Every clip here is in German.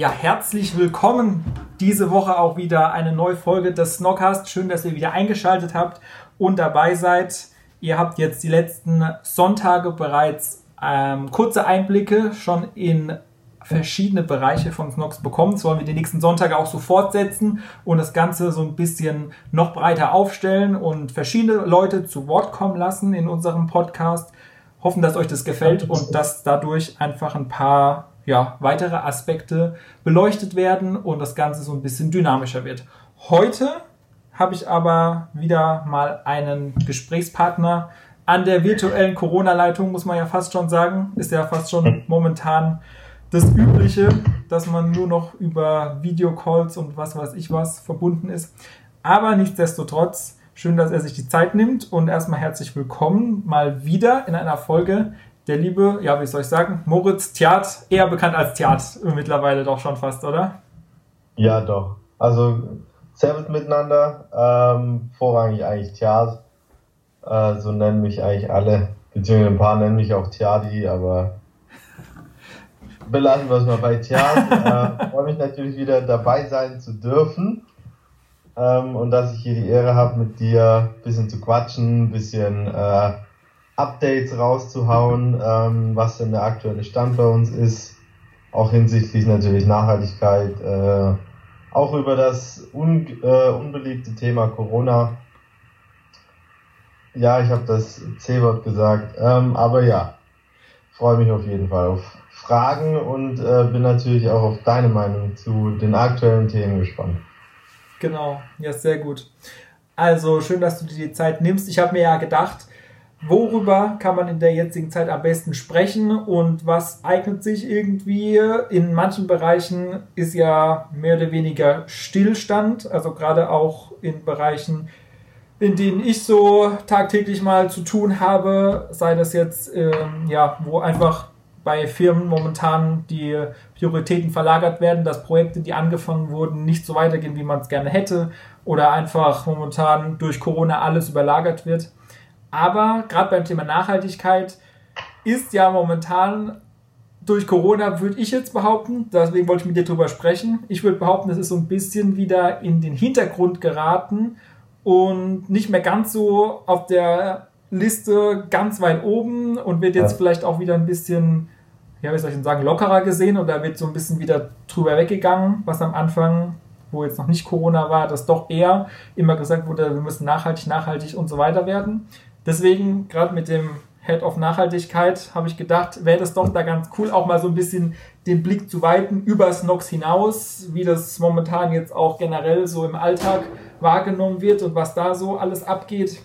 Ja, herzlich willkommen. Diese Woche auch wieder eine neue Folge des Snockcast. Schön, dass ihr wieder eingeschaltet habt und dabei seid. Ihr habt jetzt die letzten Sonntage bereits ähm, kurze Einblicke schon in verschiedene Bereiche von Snox bekommen. Das wollen wir die nächsten Sonntage auch so fortsetzen und das Ganze so ein bisschen noch breiter aufstellen und verschiedene Leute zu Wort kommen lassen in unserem Podcast. Hoffen, dass euch das gefällt und dass dadurch einfach ein paar ja, weitere Aspekte beleuchtet werden und das Ganze so ein bisschen dynamischer wird. Heute habe ich aber wieder mal einen Gesprächspartner an der virtuellen Corona-Leitung, muss man ja fast schon sagen. Ist ja fast schon momentan das Übliche, dass man nur noch über Videocalls und was weiß ich was verbunden ist. Aber nichtsdestotrotz, schön, dass er sich die Zeit nimmt und erstmal herzlich willkommen mal wieder in einer Folge der liebe, ja, wie soll ich sagen, Moritz Thiat, eher bekannt als Thiat mittlerweile doch schon fast, oder? Ja, doch. Also, Servus miteinander, ähm, vorrangig eigentlich Thiat, äh, so nennen mich eigentlich alle, beziehungsweise ein paar nennen mich auch Thiati, aber belassen wir es mal bei Thiat. äh, freue mich natürlich wieder dabei sein zu dürfen. Ähm, und dass ich hier die Ehre habe, mit dir ein bisschen zu quatschen, ein bisschen äh, Updates rauszuhauen, ähm, was denn der aktuelle Stand bei uns ist, auch hinsichtlich natürlich Nachhaltigkeit, äh, auch über das un äh, unbeliebte Thema Corona. Ja, ich habe das C-Wort gesagt, ähm, aber ja, freue mich auf jeden Fall auf Fragen und äh, bin natürlich auch auf deine Meinung zu den aktuellen Themen gespannt. Genau, ja, sehr gut. Also schön, dass du dir die Zeit nimmst. Ich habe mir ja gedacht, worüber kann man in der jetzigen Zeit am besten sprechen und was eignet sich irgendwie. In manchen Bereichen ist ja mehr oder weniger Stillstand, also gerade auch in Bereichen, in denen ich so tagtäglich mal zu tun habe, sei das jetzt, ähm, ja, wo einfach bei Firmen momentan die Prioritäten verlagert werden, dass Projekte, die angefangen wurden, nicht so weitergehen, wie man es gerne hätte, oder einfach momentan durch Corona alles überlagert wird. Aber gerade beim Thema Nachhaltigkeit ist ja momentan durch Corona, würde ich jetzt behaupten, deswegen wollte ich mit dir drüber sprechen. Ich würde behaupten, es ist so ein bisschen wieder in den Hintergrund geraten und nicht mehr ganz so auf der Liste ganz weit oben und wird jetzt ja. vielleicht auch wieder ein bisschen, ja, wie soll ich denn sagen, lockerer gesehen oder wird so ein bisschen wieder drüber weggegangen, was am Anfang, wo jetzt noch nicht Corona war, das doch eher immer gesagt wurde, wir müssen nachhaltig, nachhaltig und so weiter werden. Deswegen, gerade mit dem Head of Nachhaltigkeit, habe ich gedacht, wäre das doch da ganz cool, auch mal so ein bisschen den Blick zu weiten über Snox hinaus, wie das momentan jetzt auch generell so im Alltag wahrgenommen wird und was da so alles abgeht.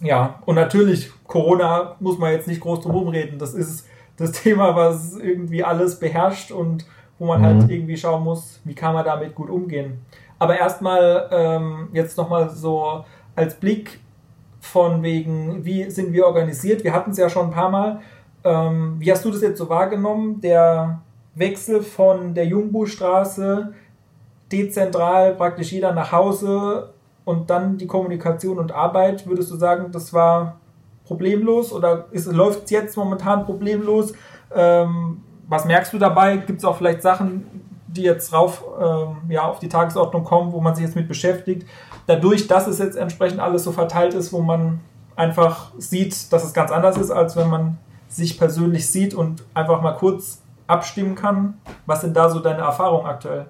Ja, und natürlich, Corona muss man jetzt nicht groß drum reden. Das ist das Thema, was irgendwie alles beherrscht und wo man halt mhm. halt irgendwie schauen muss, wie kann man damit gut umgehen. Aber erstmal ähm, jetzt nochmal so als Blick von wegen, wie sind wir organisiert? Wir hatten es ja schon ein paar Mal. Ähm, wie hast du das jetzt so wahrgenommen? Der Wechsel von der Jungbuchstraße dezentral, praktisch jeder nach Hause und dann die Kommunikation und Arbeit. Würdest du sagen, das war problemlos oder läuft es jetzt momentan problemlos? Ähm, was merkst du dabei? Gibt es auch vielleicht Sachen, die jetzt rauf ähm, ja, auf die Tagesordnung kommen, wo man sich jetzt mit beschäftigt? Dadurch, dass es jetzt entsprechend alles so verteilt ist, wo man einfach sieht, dass es ganz anders ist, als wenn man sich persönlich sieht und einfach mal kurz abstimmen kann. Was sind da so deine Erfahrungen aktuell?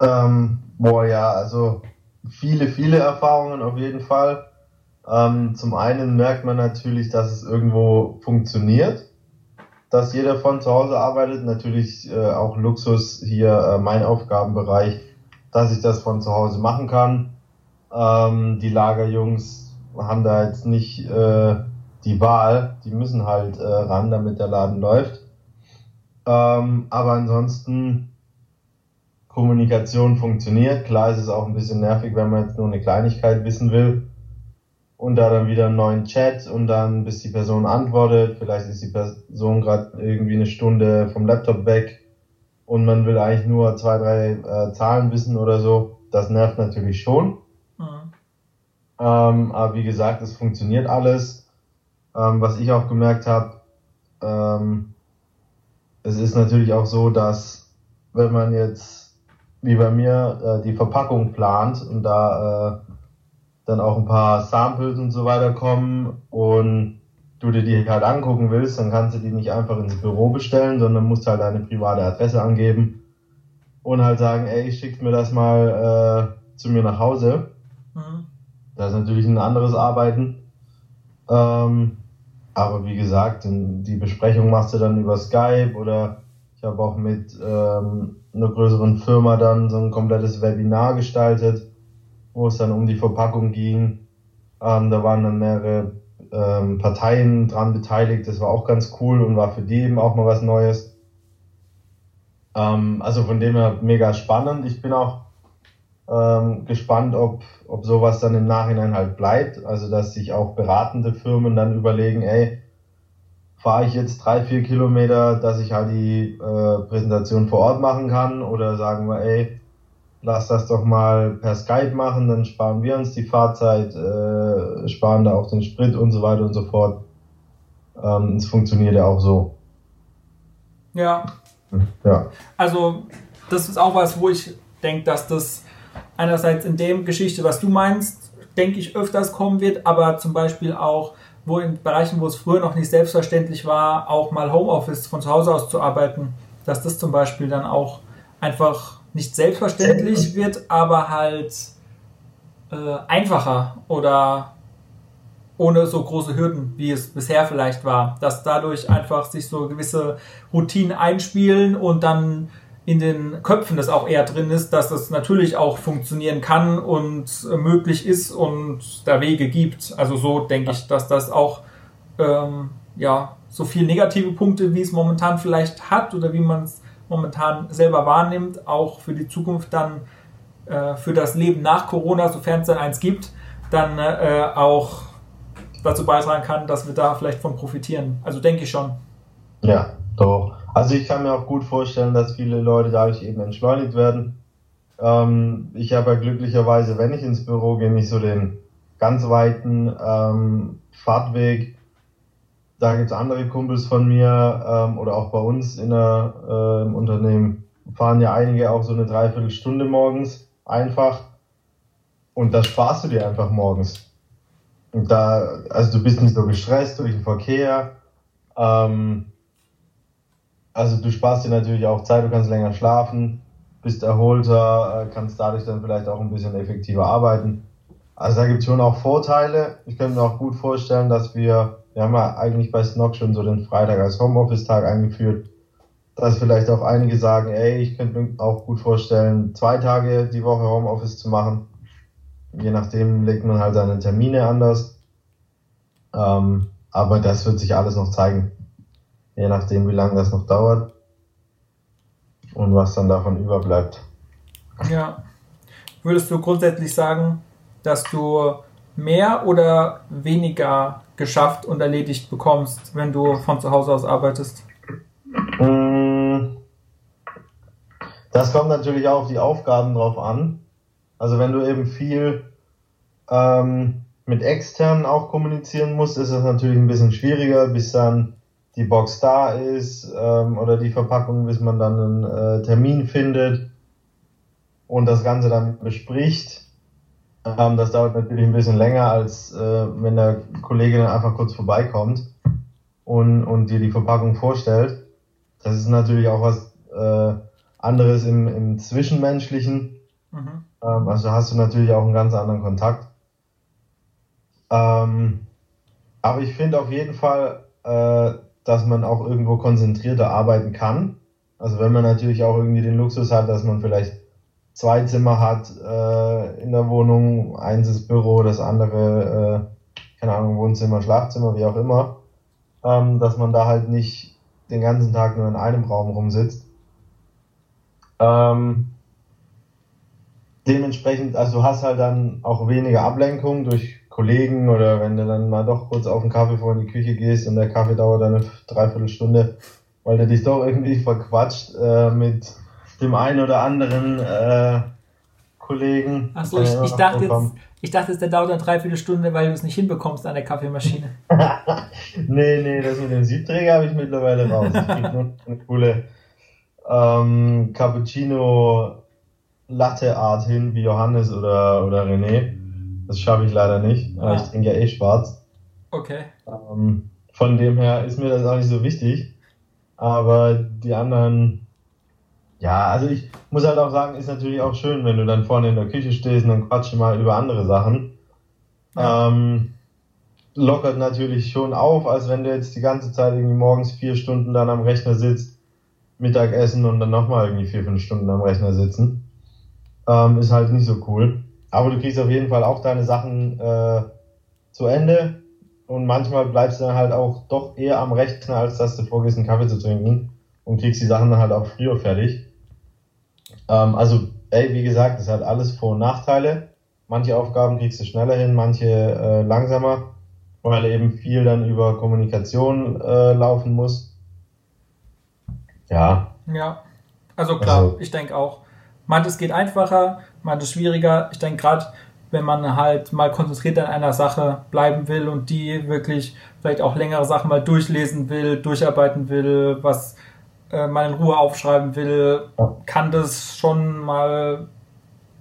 Ähm, boah, ja, also viele, viele Erfahrungen auf jeden Fall. Ähm, zum einen merkt man natürlich, dass es irgendwo funktioniert, dass jeder von zu Hause arbeitet. Natürlich äh, auch Luxus hier äh, mein Aufgabenbereich, dass ich das von zu Hause machen kann. Ähm, die Lagerjungs haben da jetzt nicht äh, die Wahl, die müssen halt äh, ran, damit der Laden läuft. Ähm, aber ansonsten Kommunikation funktioniert. Klar ist es auch ein bisschen nervig, wenn man jetzt nur eine Kleinigkeit wissen will und da dann wieder einen neuen Chat und dann bis die Person antwortet. Vielleicht ist die Person gerade irgendwie eine Stunde vom Laptop weg und man will eigentlich nur zwei, drei äh, Zahlen wissen oder so. Das nervt natürlich schon. Ähm, aber wie gesagt, es funktioniert alles. Ähm, was ich auch gemerkt habe, ähm, es ist natürlich auch so, dass wenn man jetzt wie bei mir äh, die Verpackung plant und da äh, dann auch ein paar Samples und so weiter kommen und du dir die halt angucken willst, dann kannst du die nicht einfach ins Büro bestellen, sondern musst halt deine private Adresse angeben und halt sagen, ey, schickt mir das mal äh, zu mir nach Hause. Das ist natürlich ein anderes Arbeiten. Ähm, aber wie gesagt, die Besprechung machst du dann über Skype oder ich habe auch mit ähm, einer größeren Firma dann so ein komplettes Webinar gestaltet wo es dann um die Verpackung ging. Ähm, da waren dann mehrere ähm, Parteien dran beteiligt. Das war auch ganz cool und war für die eben auch mal was Neues. Ähm, also von dem her mega spannend. Ich bin auch ähm, gespannt, ob, ob sowas dann im Nachhinein halt bleibt. Also dass sich auch beratende Firmen dann überlegen, ey, fahre ich jetzt drei, vier Kilometer, dass ich halt die äh, Präsentation vor Ort machen kann oder sagen wir, ey, lass das doch mal per Skype machen, dann sparen wir uns die Fahrzeit, äh, sparen da auch den Sprit und so weiter und so fort. Ähm, es funktioniert ja auch so. Ja. Ja. Also, das ist auch was, wo ich denke, dass das einerseits in dem Geschichte, was du meinst, denke ich, öfters kommen wird, aber zum Beispiel auch, wo in Bereichen, wo es früher noch nicht selbstverständlich war, auch mal Homeoffice von zu Hause aus zu arbeiten, dass das zum Beispiel dann auch einfach nicht selbstverständlich wird, aber halt äh, einfacher oder ohne so große Hürden, wie es bisher vielleicht war. Dass dadurch einfach sich so gewisse Routinen einspielen und dann in den Köpfen das auch eher drin ist, dass das natürlich auch funktionieren kann und möglich ist und da Wege gibt. Also so denke ich, dass das auch ähm, ja so viel negative Punkte, wie es momentan vielleicht hat oder wie man es momentan selber wahrnimmt, auch für die Zukunft dann äh, für das Leben nach Corona, sofern es dann eins gibt, dann äh, auch dazu beitragen kann, dass wir da vielleicht von profitieren. Also denke ich schon. Ja, doch. Also ich kann mir auch gut vorstellen, dass viele Leute dadurch eben entschleunigt werden. Ähm, ich habe ja glücklicherweise, wenn ich ins Büro gehe, nicht so den ganz weiten ähm, Fahrtweg da gibt es andere Kumpels von mir ähm, oder auch bei uns in der, äh, im Unternehmen fahren ja einige auch so eine Dreiviertelstunde morgens einfach und da sparst du dir einfach morgens. Und da, also du bist nicht so gestresst durch den Verkehr. Ähm, also du sparst dir natürlich auch Zeit, du kannst länger schlafen, bist erholter, äh, kannst dadurch dann vielleicht auch ein bisschen effektiver arbeiten. Also da gibt es schon auch Vorteile. Ich könnte mir auch gut vorstellen, dass wir wir haben ja eigentlich bei Snock schon so den Freitag als Homeoffice-Tag eingeführt, dass vielleicht auch einige sagen, ey, ich könnte mir auch gut vorstellen, zwei Tage die Woche Homeoffice zu machen. Je nachdem legt man halt seine Termine anders. Ähm, aber das wird sich alles noch zeigen. Je nachdem, wie lange das noch dauert und was dann davon überbleibt. Ja. Würdest du grundsätzlich sagen, dass du mehr oder weniger geschafft und erledigt bekommst, wenn du von zu Hause aus arbeitest? Mm. Das kommt natürlich auch auf die Aufgaben drauf an. Also wenn du eben viel ähm, mit externen auch kommunizieren musst, ist es natürlich ein bisschen schwieriger, bis dann die Box da ist ähm, oder die Verpackung, bis man dann einen äh, Termin findet und das Ganze dann bespricht. Ähm, das dauert natürlich ein bisschen länger, als äh, wenn der Kollege dann einfach kurz vorbeikommt und, und dir die Verpackung vorstellt. Das ist natürlich auch was äh, anderes im, im Zwischenmenschlichen. Mhm. Ähm, also hast du natürlich auch einen ganz anderen Kontakt. Ähm, aber ich finde auf jeden Fall, äh, dass man auch irgendwo konzentrierter arbeiten kann. Also wenn man natürlich auch irgendwie den Luxus hat, dass man vielleicht zwei Zimmer hat äh, in der Wohnung, eins ist Büro, das andere, äh, keine Ahnung, Wohnzimmer, Schlafzimmer, wie auch immer, ähm, dass man da halt nicht den ganzen Tag nur in einem Raum rumsitzt. Ähm, dementsprechend, also du hast halt dann auch weniger Ablenkung durch Kollegen oder wenn du dann mal doch kurz auf den Kaffee vor in die Küche gehst und der Kaffee dauert dann eine Dreiviertelstunde, weil du dich doch irgendwie verquatscht äh, mit dem einen oder anderen äh, Kollegen. Achso, ich, ich, dachte jetzt, ich dachte jetzt, der dauert eine Dreiviertelstunde, weil du es nicht hinbekommst an der Kaffeemaschine. nee, nee, das mit dem Siebträger habe ich mittlerweile raus. Ich krieg nur eine coole ähm, Cappuccino Latte Art hin, wie Johannes oder, oder René. Das schaffe ich leider nicht. Ah. Ich trinke ja eh schwarz. Okay. Ähm, von dem her ist mir das auch nicht so wichtig. Aber die anderen, ja, also ich muss halt auch sagen, ist natürlich auch schön, wenn du dann vorne in der Küche stehst und dann quatsch mal über andere Sachen. Ja. Ähm, lockert natürlich schon auf, als wenn du jetzt die ganze Zeit irgendwie morgens vier Stunden dann am Rechner sitzt, Mittagessen und dann nochmal irgendwie vier, fünf Stunden am Rechner sitzen ähm, ist halt nicht so cool. Aber du kriegst auf jeden Fall auch deine Sachen äh, zu Ende und manchmal bleibst du dann halt auch doch eher am Rechner, als dass du vorgehst, einen Kaffee zu trinken und kriegst die Sachen dann halt auch früher fertig. Ähm, also, ey, wie gesagt, es hat alles Vor- und Nachteile. Manche Aufgaben kriegst du schneller hin, manche äh, langsamer, weil eben viel dann über Kommunikation äh, laufen muss. Ja. Ja, also klar, also, ich denke auch Manches geht einfacher, manches schwieriger. Ich denke gerade, wenn man halt mal konzentriert an einer Sache bleiben will und die wirklich vielleicht auch längere Sachen mal durchlesen will, durcharbeiten will, was äh, mal in Ruhe aufschreiben will, kann das schon mal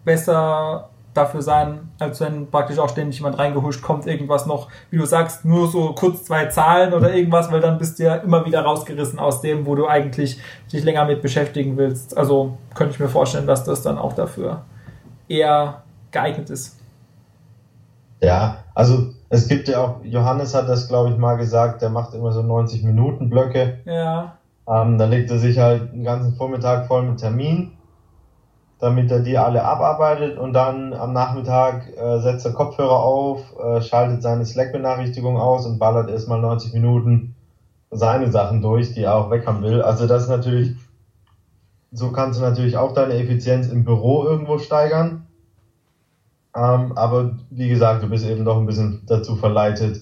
besser dafür sein, als wenn praktisch auch ständig jemand reingehuscht kommt, irgendwas noch, wie du sagst, nur so kurz zwei Zahlen oder irgendwas, weil dann bist du ja immer wieder rausgerissen aus dem, wo du eigentlich dich länger mit beschäftigen willst. Also könnte ich mir vorstellen, dass das dann auch dafür eher geeignet ist. Ja, also es gibt ja auch, Johannes hat das, glaube ich, mal gesagt, der macht immer so 90 Minuten Blöcke. Ja. Ähm, da legt er sich halt den ganzen Vormittag voll mit Termin damit er die alle abarbeitet und dann am Nachmittag äh, setzt er Kopfhörer auf, äh, schaltet seine Slack-Benachrichtigung aus und ballert erstmal 90 Minuten seine Sachen durch, die er auch weg haben will. Also das ist natürlich, so kannst du natürlich auch deine Effizienz im Büro irgendwo steigern. Ähm, aber wie gesagt, du bist eben doch ein bisschen dazu verleitet,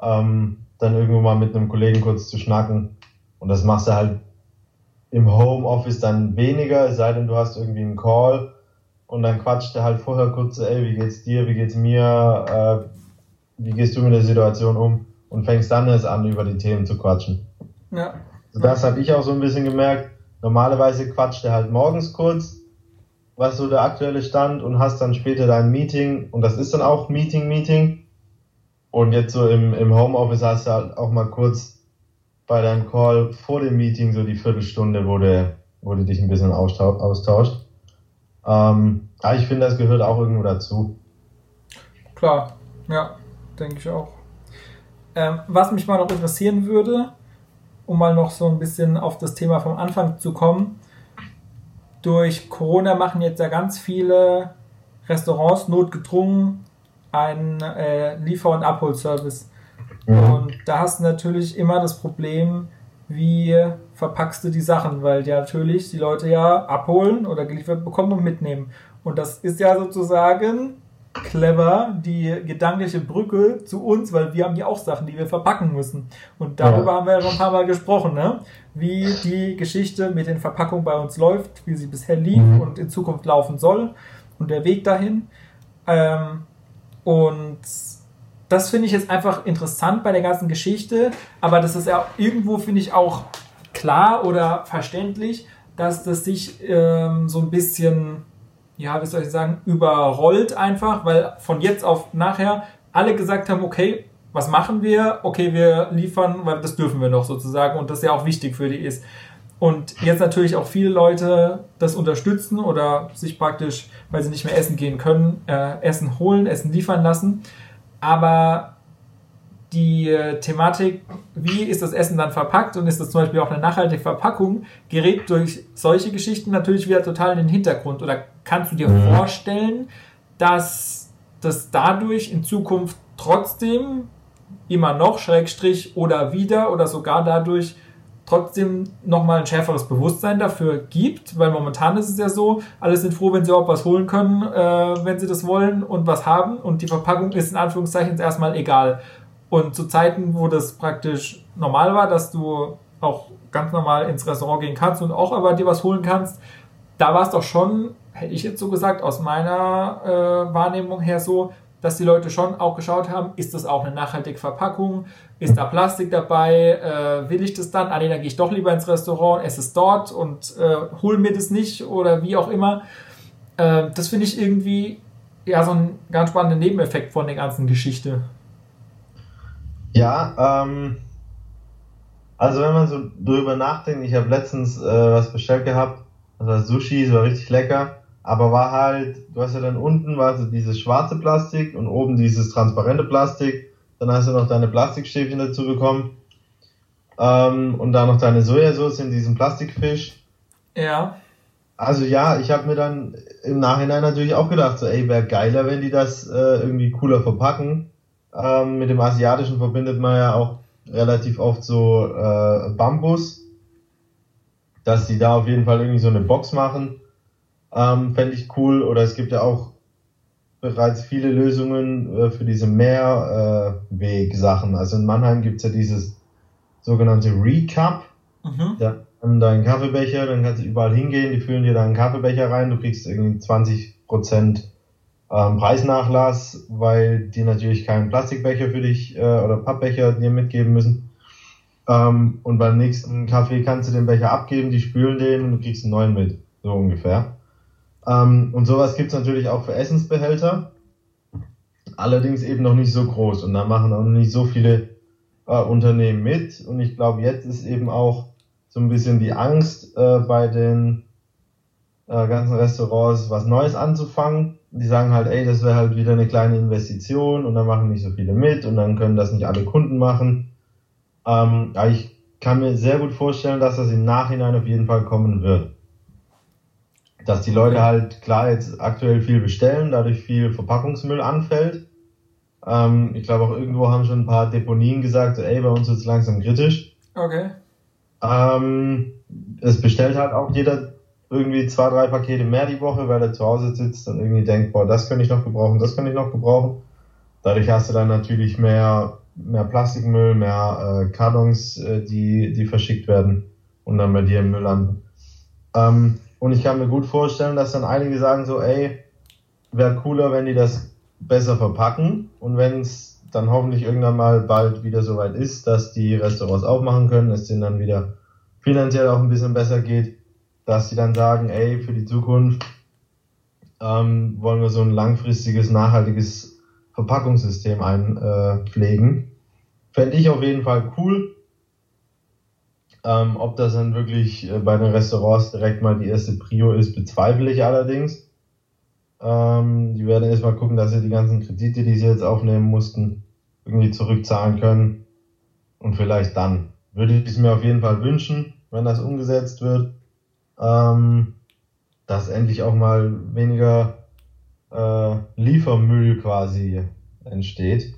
ähm, dann irgendwo mal mit einem Kollegen kurz zu schnacken. Und das machst du halt im Homeoffice dann weniger, es sei denn, du hast irgendwie einen Call und dann quatscht er halt vorher kurz, ey, wie geht's dir, wie geht's mir, äh, wie gehst du mit der Situation um und fängst dann erst an, über die Themen zu quatschen. Ja. Das habe ich auch so ein bisschen gemerkt. Normalerweise quatscht er halt morgens kurz, was so der aktuelle Stand und hast dann später dein Meeting und das ist dann auch Meeting, Meeting. Und jetzt so im, im Homeoffice hast du halt auch mal kurz bei deinem Call vor dem Meeting so die Viertelstunde, wo du, wo du dich ein bisschen austauscht. Ähm, ja, ich finde, das gehört auch irgendwo dazu. Klar, ja, denke ich auch. Ähm, was mich mal noch interessieren würde, um mal noch so ein bisschen auf das Thema vom Anfang zu kommen. Durch Corona machen jetzt ja ganz viele Restaurants notgedrungen einen äh, Liefer- und Abholservice. Mhm. Und da hast du natürlich immer das Problem, wie verpackst du die Sachen, weil ja natürlich die Leute ja abholen oder geliefert bekommen und mitnehmen. Und das ist ja sozusagen clever, die gedankliche Brücke zu uns, weil wir haben ja auch Sachen, die wir verpacken müssen. Und darüber ja. haben wir ja schon ein paar Mal gesprochen, ne? wie die Geschichte mit den Verpackungen bei uns läuft, wie sie bisher lief mhm. und in Zukunft laufen soll und der Weg dahin. Ähm, und das finde ich jetzt einfach interessant bei der ganzen Geschichte, aber das ist ja irgendwo, finde ich, auch klar oder verständlich, dass das sich ähm, so ein bisschen, ja, wie soll ich sagen, überrollt einfach, weil von jetzt auf nachher alle gesagt haben, okay, was machen wir? Okay, wir liefern, weil das dürfen wir noch sozusagen und das ja auch wichtig für die ist. Und jetzt natürlich auch viele Leute das unterstützen oder sich praktisch, weil sie nicht mehr essen gehen können, äh, Essen holen, Essen liefern lassen. Aber die äh, Thematik, wie ist das Essen dann verpackt und ist das zum Beispiel auch eine nachhaltige Verpackung, gerät durch solche Geschichten natürlich wieder total in den Hintergrund. Oder kannst du dir vorstellen, dass das dadurch in Zukunft trotzdem immer noch, Schrägstrich oder wieder oder sogar dadurch trotzdem nochmal ein schärferes Bewusstsein dafür gibt, weil momentan ist es ja so, alle sind froh, wenn sie auch was holen können, äh, wenn sie das wollen und was haben und die Verpackung ist in Anführungszeichen erstmal egal. Und zu Zeiten, wo das praktisch normal war, dass du auch ganz normal ins Restaurant gehen kannst und auch aber dir was holen kannst, da war es doch schon, hätte ich jetzt so gesagt, aus meiner äh, Wahrnehmung her so, dass die Leute schon auch geschaut haben, ist das auch eine nachhaltige Verpackung, ist da Plastik dabei, äh, will ich das dann, ah nee, dann gehe ich doch lieber ins Restaurant, esse es dort und äh, hol mir das nicht oder wie auch immer. Äh, das finde ich irgendwie ja so ein ganz spannender Nebeneffekt von der ganzen Geschichte. Ja, ähm, also wenn man so drüber nachdenkt, ich habe letztens äh, was bestellt gehabt, das war Sushi, es war richtig lecker aber war halt, du hast ja dann unten war so dieses schwarze Plastik und oben dieses transparente Plastik. Dann hast du noch deine Plastikstäbchen dazu bekommen. Ähm, und dann noch deine Sojasauce in diesem Plastikfisch. Ja. Also ja, ich habe mir dann im Nachhinein natürlich auch gedacht, so ey, wäre geiler, wenn die das äh, irgendwie cooler verpacken. Ähm, mit dem Asiatischen verbindet man ja auch relativ oft so äh, Bambus. Dass die da auf jeden Fall irgendwie so eine Box machen ähm, fände ich cool. Oder es gibt ja auch bereits viele Lösungen äh, für diese Mehrweg-Sachen. also in Mannheim gibt's ja dieses sogenannte Recap. Mhm. Da haben deinen Kaffeebecher, dann kannst du überall hingehen, die füllen dir deinen Kaffeebecher rein, du kriegst irgendwie 20 Prozent ähm, Preisnachlass, weil die natürlich keinen Plastikbecher für dich äh, oder Pappbecher dir mitgeben müssen. Ähm, und beim nächsten Kaffee kannst du den Becher abgeben, die spülen den und du kriegst einen neuen mit. So ungefähr. Ähm, und sowas gibt's natürlich auch für Essensbehälter. Allerdings eben noch nicht so groß. Und da machen auch noch nicht so viele äh, Unternehmen mit. Und ich glaube, jetzt ist eben auch so ein bisschen die Angst äh, bei den äh, ganzen Restaurants, was Neues anzufangen. Die sagen halt, ey, das wäre halt wieder eine kleine Investition und dann machen nicht so viele mit und dann können das nicht alle Kunden machen. Ähm, aber ich kann mir sehr gut vorstellen, dass das im Nachhinein auf jeden Fall kommen wird dass die Leute halt klar jetzt aktuell viel bestellen, dadurch viel Verpackungsmüll anfällt. Ähm, ich glaube auch irgendwo haben schon ein paar Deponien gesagt, so, ey, bei uns wird es langsam kritisch. Okay. Ähm, es bestellt halt auch jeder irgendwie zwei, drei Pakete mehr die Woche, weil er zu Hause sitzt und irgendwie denkt, boah, das könnte ich noch gebrauchen, das könnte ich noch gebrauchen. Dadurch hast du dann natürlich mehr, mehr Plastikmüll, mehr äh, Kartons, äh, die, die verschickt werden und dann bei dir im Müll landen. Ähm, und ich kann mir gut vorstellen, dass dann einige sagen so, ey, wäre cooler, wenn die das besser verpacken und wenn es dann hoffentlich irgendwann mal bald wieder soweit ist, dass die Restaurants aufmachen können, es denen dann wieder finanziell auch ein bisschen besser geht, dass sie dann sagen, ey, für die Zukunft ähm, wollen wir so ein langfristiges, nachhaltiges Verpackungssystem einpflegen. Äh, Fände ich auf jeden Fall cool. Ähm, ob das dann wirklich äh, bei den Restaurants direkt mal die erste Prio ist, bezweifle ich allerdings. Ähm, die werden erstmal gucken, dass sie die ganzen Kredite, die sie jetzt aufnehmen mussten, irgendwie zurückzahlen können. Und vielleicht dann. Würde ich es mir auf jeden Fall wünschen, wenn das umgesetzt wird, ähm, dass endlich auch mal weniger äh, Liefermüll quasi entsteht.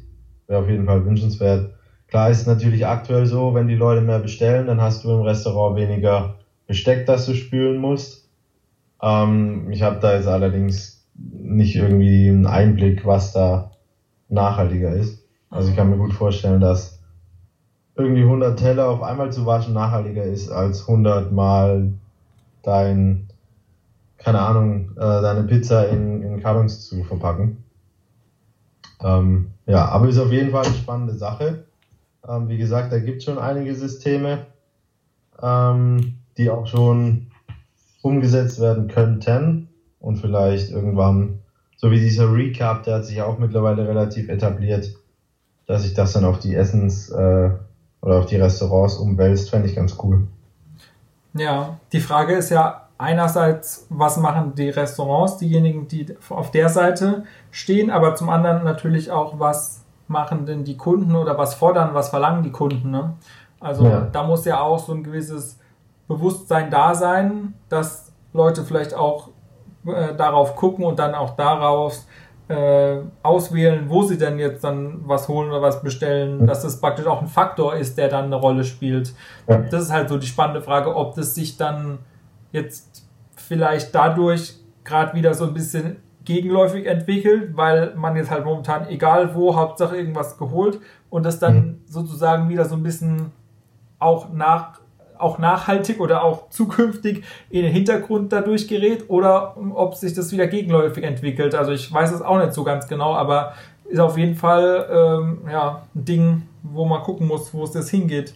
Wäre auf jeden Fall wünschenswert. Klar ist natürlich aktuell so, wenn die Leute mehr bestellen, dann hast du im Restaurant weniger Besteck, das du spülen musst. Ähm, ich habe da jetzt allerdings nicht irgendwie einen Einblick, was da nachhaltiger ist. Also ich kann mir gut vorstellen, dass irgendwie 100 Teller auf einmal zu waschen nachhaltiger ist als 100 mal dein, keine Ahnung, äh, deine Pizza in, in Kartons zu verpacken. Ähm, ja, aber ist auf jeden Fall eine spannende Sache. Ähm, wie gesagt, da gibt es schon einige Systeme, ähm, die auch schon umgesetzt werden könnten und vielleicht irgendwann, so wie dieser Recap, der hat sich auch mittlerweile relativ etabliert, dass sich das dann auf die Essens- äh, oder auf die Restaurants umwälzt, fände ich ganz cool. Ja, die Frage ist ja einerseits, was machen die Restaurants, diejenigen, die auf der Seite stehen, aber zum anderen natürlich auch, was machen denn die Kunden oder was fordern, was verlangen die Kunden. Ne? Also ja. da muss ja auch so ein gewisses Bewusstsein da sein, dass Leute vielleicht auch äh, darauf gucken und dann auch daraus äh, auswählen, wo sie denn jetzt dann was holen oder was bestellen, mhm. dass das praktisch auch ein Faktor ist, der dann eine Rolle spielt. Ja. Das ist halt so die spannende Frage, ob das sich dann jetzt vielleicht dadurch gerade wieder so ein bisschen gegenläufig entwickelt, weil man jetzt halt momentan, egal wo, Hauptsache irgendwas geholt und das dann mhm. sozusagen wieder so ein bisschen auch nach auch nachhaltig oder auch zukünftig in den Hintergrund dadurch gerät oder ob sich das wieder gegenläufig entwickelt. Also ich weiß es auch nicht so ganz genau, aber ist auf jeden Fall ähm, ja, ein Ding, wo man gucken muss, wo es das hingeht.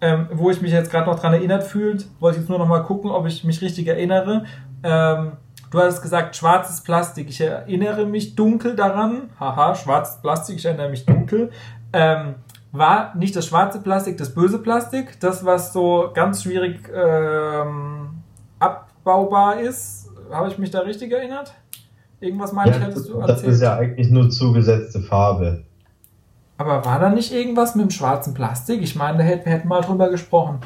Ähm, wo ich mich jetzt gerade noch dran erinnert fühlt, wollte ich jetzt nur noch mal gucken, ob ich mich richtig erinnere. Ähm, du hattest gesagt, schwarzes Plastik. Ich erinnere mich dunkel daran. Haha, schwarzes Plastik, ich erinnere mich dunkel. Ähm, war nicht das schwarze Plastik das böse Plastik, das was so ganz schwierig ähm, abbaubar ist. Habe ich mich da richtig erinnert? Irgendwas meinte ja, hättest du erzählt? Das ist ja eigentlich nur zugesetzte Farbe. Aber war da nicht irgendwas mit dem schwarzen Plastik? Ich meine, da hätten wir hätten mal drüber gesprochen.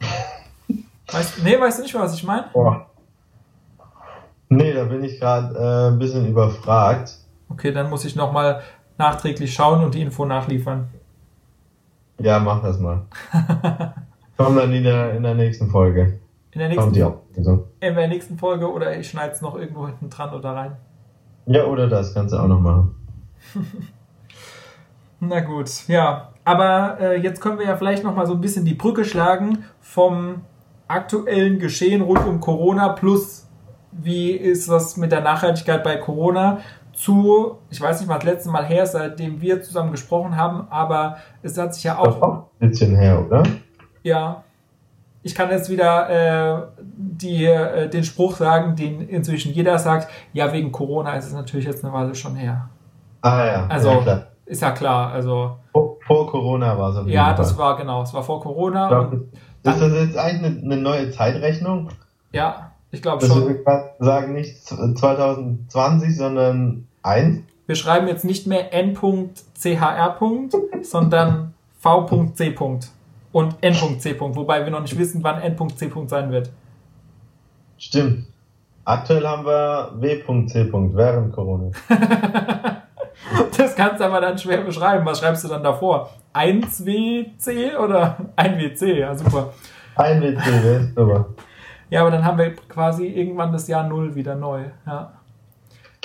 weißt, nee, weißt du nicht, was ich meine? Boah. Nee, da bin ich gerade äh, ein bisschen überfragt. Okay, dann muss ich nochmal nachträglich schauen und die Info nachliefern. Ja, mach das mal. Komm dann in der, in der nächsten Folge. In der nächsten, Folge. also. in der nächsten Folge oder ich schneide es noch irgendwo hinten dran oder rein. Ja, oder das kannst du auch noch machen. Na gut, ja. Aber äh, jetzt können wir ja vielleicht noch mal so ein bisschen die Brücke schlagen vom aktuellen Geschehen rund um Corona plus wie ist das mit der Nachhaltigkeit bei Corona zu, ich weiß nicht, was das letzte Mal her ist, seitdem wir zusammen gesprochen haben, aber es hat sich ja auch. auch ein bisschen her, oder? Ja. Ich kann jetzt wieder äh, die, äh, den Spruch sagen, den inzwischen jeder sagt, ja, wegen Corona ist es natürlich jetzt eine Weile schon her. Ah ja. Also ja, klar. ist ja klar. Also vor, vor Corona war es. Ja, das war genau. Es war vor Corona. Glaub, ist das jetzt eigentlich eine, eine neue Zeitrechnung? Ja, ich glaube schon. Wir sagen nicht 2020, sondern 1. Wir schreiben jetzt nicht mehr n.chr. sondern v.c. und n.c. Wobei wir noch nicht wissen, wann n.c. sein wird. Stimmt. Aktuell haben wir w.c. während Corona. das kannst du aber dann schwer beschreiben. Was schreibst du dann davor? 1WC oder 1WC? Ja, super. 1WC, ist super. Ja, aber dann haben wir quasi irgendwann das Jahr Null wieder neu. Ja.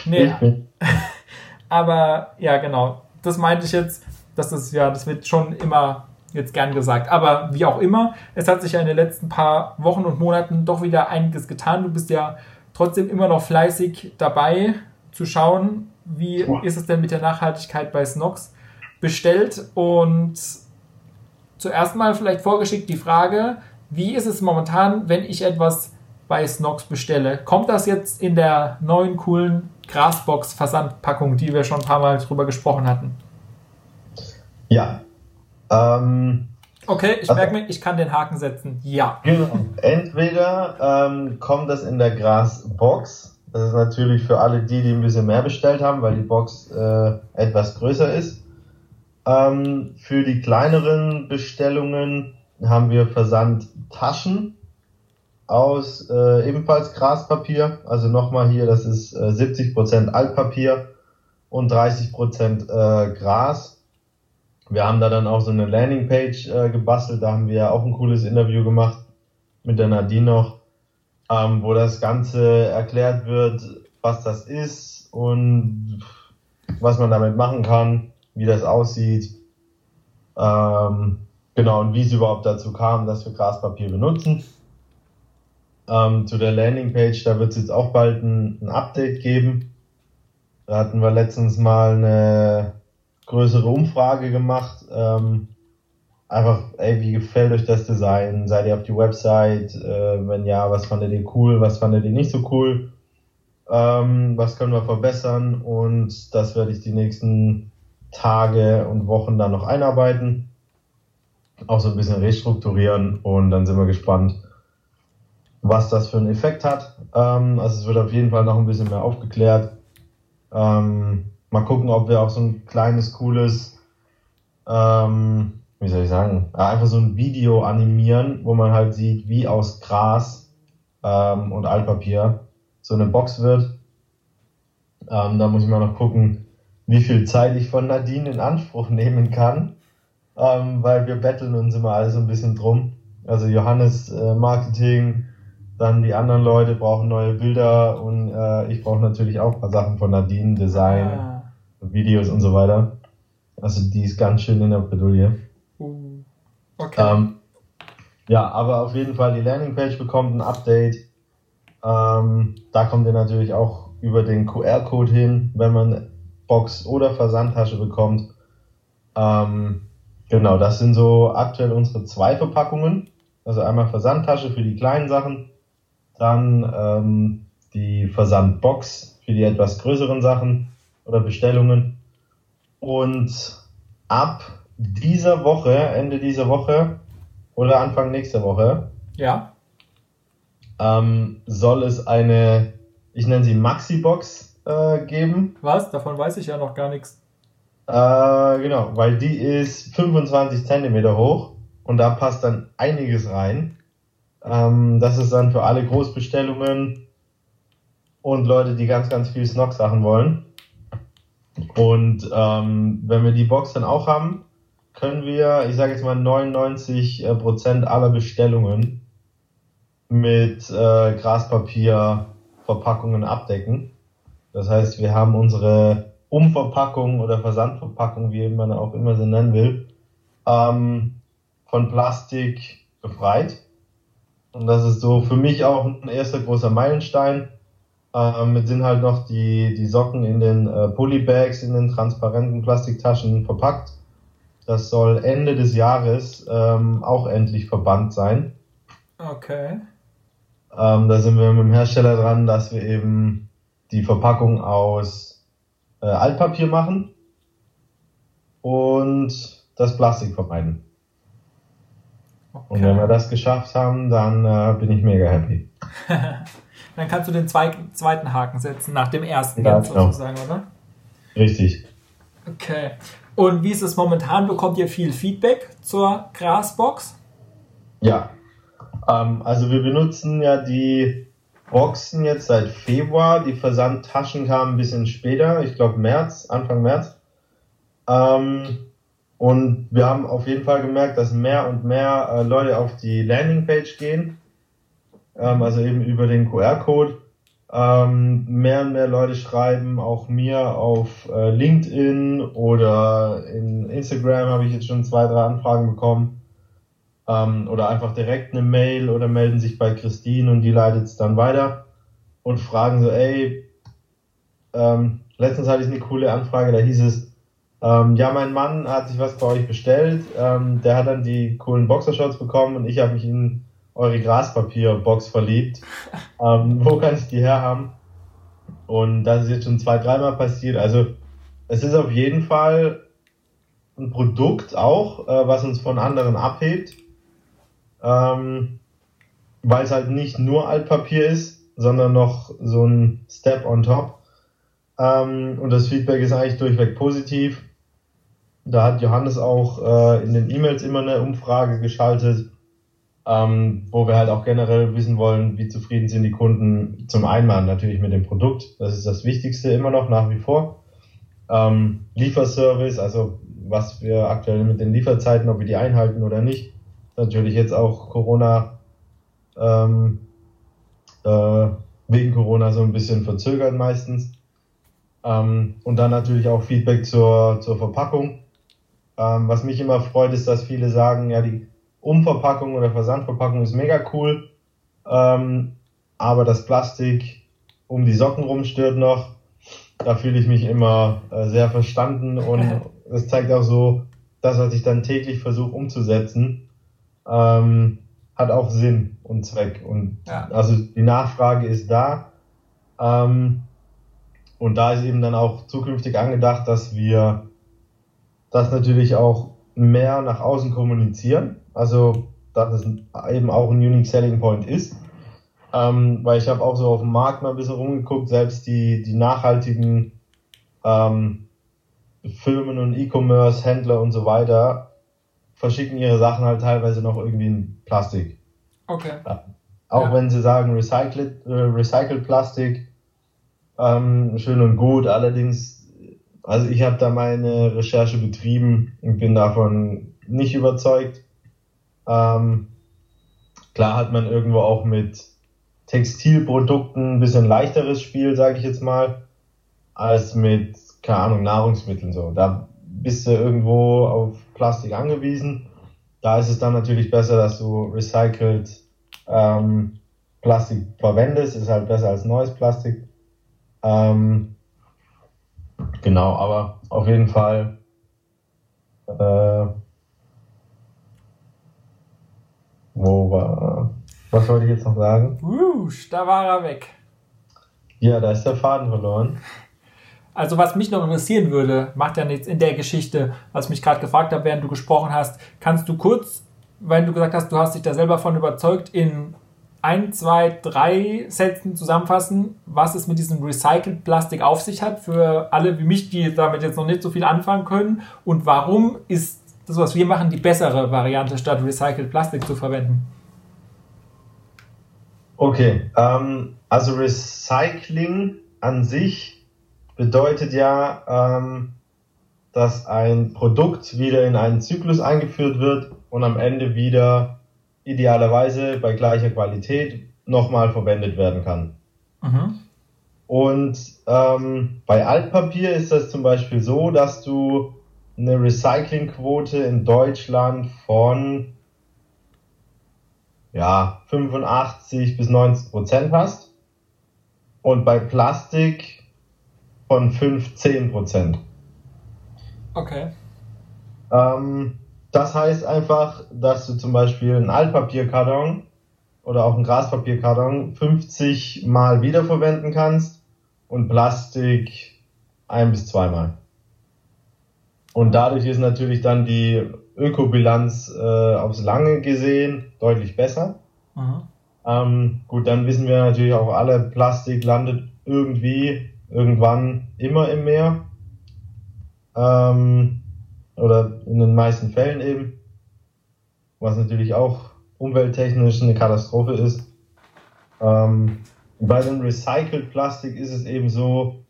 Nee. aber ja, genau. Das meinte ich jetzt, dass das ja, das wird schon immer jetzt gern gesagt. Aber wie auch immer, es hat sich ja in den letzten paar Wochen und Monaten doch wieder einiges getan. Du bist ja trotzdem immer noch fleißig dabei zu schauen, wie ist es denn mit der Nachhaltigkeit bei Snox bestellt. Und zuerst mal vielleicht vorgeschickt die Frage, wie ist es momentan, wenn ich etwas bei Snox bestelle? Kommt das jetzt in der neuen coolen Grasbox-Versandpackung, die wir schon ein paar Mal drüber gesprochen hatten? Ja. Ähm, okay, ich also, merke mir, ich kann den Haken setzen. Ja. Genau. Entweder ähm, kommt das in der Grasbox. Das ist natürlich für alle die, die ein bisschen mehr bestellt haben, weil die Box äh, etwas größer ist. Ähm, für die kleineren Bestellungen haben wir Versandtaschen aus äh, ebenfalls Graspapier. Also nochmal hier, das ist äh, 70% Altpapier und 30% äh, Gras. Wir haben da dann auch so eine Landingpage äh, gebastelt. Da haben wir auch ein cooles Interview gemacht mit der Nadine noch, ähm, wo das Ganze erklärt wird, was das ist und was man damit machen kann, wie das aussieht. Ähm, genau, und wie es überhaupt dazu kam, dass wir Graspapier benutzen. Ähm, zu der Landingpage, da wird es jetzt auch bald ein, ein, Update geben. Da hatten wir letztens mal eine größere Umfrage gemacht. Ähm, einfach, ey, wie gefällt euch das Design? Seid ihr auf die Website? Äh, wenn ja, was fandet ihr cool? Was fandet ihr nicht so cool? Ähm, was können wir verbessern? Und das werde ich die nächsten Tage und Wochen dann noch einarbeiten. Auch so ein bisschen restrukturieren und dann sind wir gespannt, was das für einen Effekt hat. Ähm, also es wird auf jeden Fall noch ein bisschen mehr aufgeklärt. Ähm, mal gucken, ob wir auch so ein kleines, cooles, ähm, wie soll ich sagen, einfach so ein Video animieren, wo man halt sieht, wie aus Gras ähm, und Altpapier so eine Box wird. Ähm, da muss ich mal noch gucken, wie viel Zeit ich von Nadine in Anspruch nehmen kann, ähm, weil wir betteln uns immer alle so ein bisschen drum. Also Johannes äh, Marketing, dann die anderen Leute brauchen neue Bilder und äh, ich brauche natürlich auch ein paar Sachen von Nadine, Design, ah. Videos und so weiter. Also die ist ganz schön in der Bredouille. Uh, okay. Ähm, ja, aber auf jeden Fall die Landingpage bekommt ein Update. Ähm, da kommt ihr natürlich auch über den QR-Code hin, wenn man Box oder Versandtasche bekommt. Ähm, genau, das sind so aktuell unsere zwei Verpackungen. Also einmal Versandtasche für die kleinen Sachen, dann ähm, die Versandbox für die etwas größeren Sachen oder Bestellungen. Und ab dieser Woche, Ende dieser Woche oder Anfang nächster Woche, ja. ähm, soll es eine, ich nenne sie Maxi-Box äh, geben. Was? Davon weiß ich ja noch gar nichts. Äh, genau, weil die ist 25 Zentimeter hoch und da passt dann einiges rein. Ähm, das ist dann für alle Großbestellungen und Leute, die ganz, ganz viel Snock-Sachen wollen. Und ähm, wenn wir die Box dann auch haben, können wir, ich sage jetzt mal 99% äh, aller Bestellungen mit äh, Graspapier abdecken. Das heißt, wir haben unsere Umverpackung oder Versandverpackung, wie man auch immer sie nennen will, ähm, von Plastik befreit. Und das ist so für mich auch ein erster großer Meilenstein. Ähm, mit sind halt noch die, die Socken in den äh, Polybags, in den transparenten Plastiktaschen verpackt. Das soll Ende des Jahres ähm, auch endlich verbannt sein. Okay. Ähm, da sind wir mit dem Hersteller dran, dass wir eben die Verpackung aus äh, Altpapier machen und das Plastik vermeiden. Okay. Und wenn wir das geschafft haben, dann äh, bin ich mega happy. dann kannst du den zweiten Haken setzen, nach dem ersten ja, genau. sozusagen, oder? Richtig. Okay. Und wie ist es momentan? Bekommt ihr viel Feedback zur Grasbox? Ja. Ähm, also wir benutzen ja die Boxen jetzt seit Februar. Die Versandtaschen kamen ein bisschen später, ich glaube März, Anfang März. Ähm, und wir haben auf jeden Fall gemerkt, dass mehr und mehr äh, Leute auf die Landingpage gehen. Ähm, also eben über den QR-Code. Ähm, mehr und mehr Leute schreiben auch mir auf äh, LinkedIn oder in Instagram habe ich jetzt schon zwei, drei Anfragen bekommen. Ähm, oder einfach direkt eine Mail oder melden sich bei Christine und die leitet es dann weiter und fragen so, ey, ähm, letztens hatte ich eine coole Anfrage, da hieß es, ähm, ja, mein Mann hat sich was bei euch bestellt. Ähm, der hat dann die coolen Boxershorts bekommen und ich habe mich in eure Graspapierbox verliebt. Ähm, wo kann ich die herhaben? Und das ist jetzt schon zwei, dreimal passiert. Also es ist auf jeden Fall ein Produkt auch, äh, was uns von anderen abhebt. Ähm, weil es halt nicht nur Altpapier ist, sondern noch so ein Step on top. Ähm, und das Feedback ist eigentlich durchweg positiv. Da hat Johannes auch äh, in den E-Mails immer eine Umfrage geschaltet, ähm, wo wir halt auch generell wissen wollen, wie zufrieden sind die Kunden zum einen natürlich mit dem Produkt. Das ist das Wichtigste immer noch nach wie vor. Ähm, Lieferservice, also was wir aktuell mit den Lieferzeiten, ob wir die einhalten oder nicht. Natürlich jetzt auch Corona, ähm, äh, wegen Corona so ein bisschen verzögert meistens. Ähm, und dann natürlich auch Feedback zur, zur Verpackung. Ähm, was mich immer freut, ist, dass viele sagen, ja, die Umverpackung oder Versandverpackung ist mega cool, ähm, aber das Plastik um die Socken rum stört noch. Da fühle ich mich immer äh, sehr verstanden und es zeigt auch so, das, was ich dann täglich versuche umzusetzen, ähm, hat auch Sinn und Zweck. Und ja. also die Nachfrage ist da. Ähm, und da ist eben dann auch zukünftig angedacht, dass wir das natürlich auch mehr nach außen kommunizieren. Also, dass es eben auch ein Unique Selling Point ist. Ähm, weil ich habe auch so auf dem Markt mal ein bisschen rumgeguckt, selbst die, die nachhaltigen ähm, Firmen und E-Commerce, Händler und so weiter verschicken ihre Sachen halt teilweise noch irgendwie in Plastik. Okay. Auch ja. wenn sie sagen, recycled, äh, recycled Plastik, ähm, schön und gut. Allerdings, also ich habe da meine Recherche betrieben und bin davon nicht überzeugt. Ähm, klar hat man irgendwo auch mit Textilprodukten ein bisschen leichteres Spiel, sage ich jetzt mal, als mit, keine Ahnung, Nahrungsmitteln so. Da bist du irgendwo auf Plastik angewiesen. Da ist es dann natürlich besser, dass du recycelt ähm, Plastik verwendest. Ist halt besser als neues Plastik. Ähm, genau, aber auf jeden Fall äh, wo war was wollte ich jetzt noch sagen? Wusch, da war er weg. Ja, da ist der Faden verloren. Also was mich noch interessieren würde, macht ja nichts in der Geschichte, was ich mich gerade gefragt habe, während du gesprochen hast, kannst du kurz, weil du gesagt hast, du hast dich da selber von überzeugt, in ein, zwei, drei Sätzen zusammenfassen, was es mit diesem Recycled Plastik auf sich hat, für alle wie mich, die damit jetzt noch nicht so viel anfangen können und warum ist das, was wir machen, die bessere Variante, statt Recycled Plastik zu verwenden? Okay, ähm, also Recycling an sich bedeutet ja, ähm, dass ein Produkt wieder in einen Zyklus eingeführt wird und am Ende wieder idealerweise bei gleicher Qualität nochmal verwendet werden kann. Mhm. Und ähm, bei Altpapier ist das zum Beispiel so, dass du eine Recyclingquote in Deutschland von ja, 85 bis 90 Prozent hast und bei Plastik von 15 Prozent. Okay. Ähm, das heißt einfach, dass du zum Beispiel einen Altpapierkarton oder auch einen Graspapierkarton 50 Mal wiederverwenden kannst und Plastik ein bis zweimal. Und dadurch ist natürlich dann die Ökobilanz äh, aufs Lange gesehen deutlich besser. Ähm, gut, dann wissen wir natürlich auch alle, Plastik landet irgendwie, irgendwann immer im Meer. Ähm, oder in den meisten Fällen eben. Was natürlich auch umwelttechnisch eine Katastrophe ist. Ähm, bei dem Recycled Plastik ist es eben so,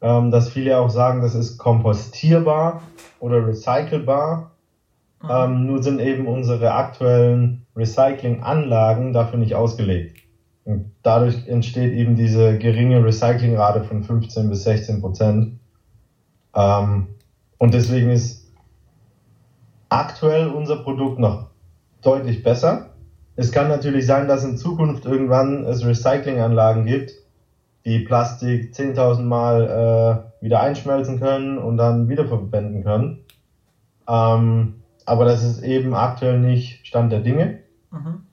ähm, dass viele auch sagen, das ist kompostierbar oder recycelbar. Mhm. Ähm, nur sind eben unsere aktuellen Recyclinganlagen dafür nicht ausgelegt. Und dadurch entsteht eben diese geringe Recyclingrate von 15 bis 16 Prozent. Ähm, und deswegen ist aktuell unser Produkt noch deutlich besser. Es kann natürlich sein, dass in Zukunft irgendwann es Recyclinganlagen gibt, die Plastik 10.000 Mal äh, wieder einschmelzen können und dann wiederverwenden können. Ähm, aber das ist eben aktuell nicht Stand der Dinge. Mhm.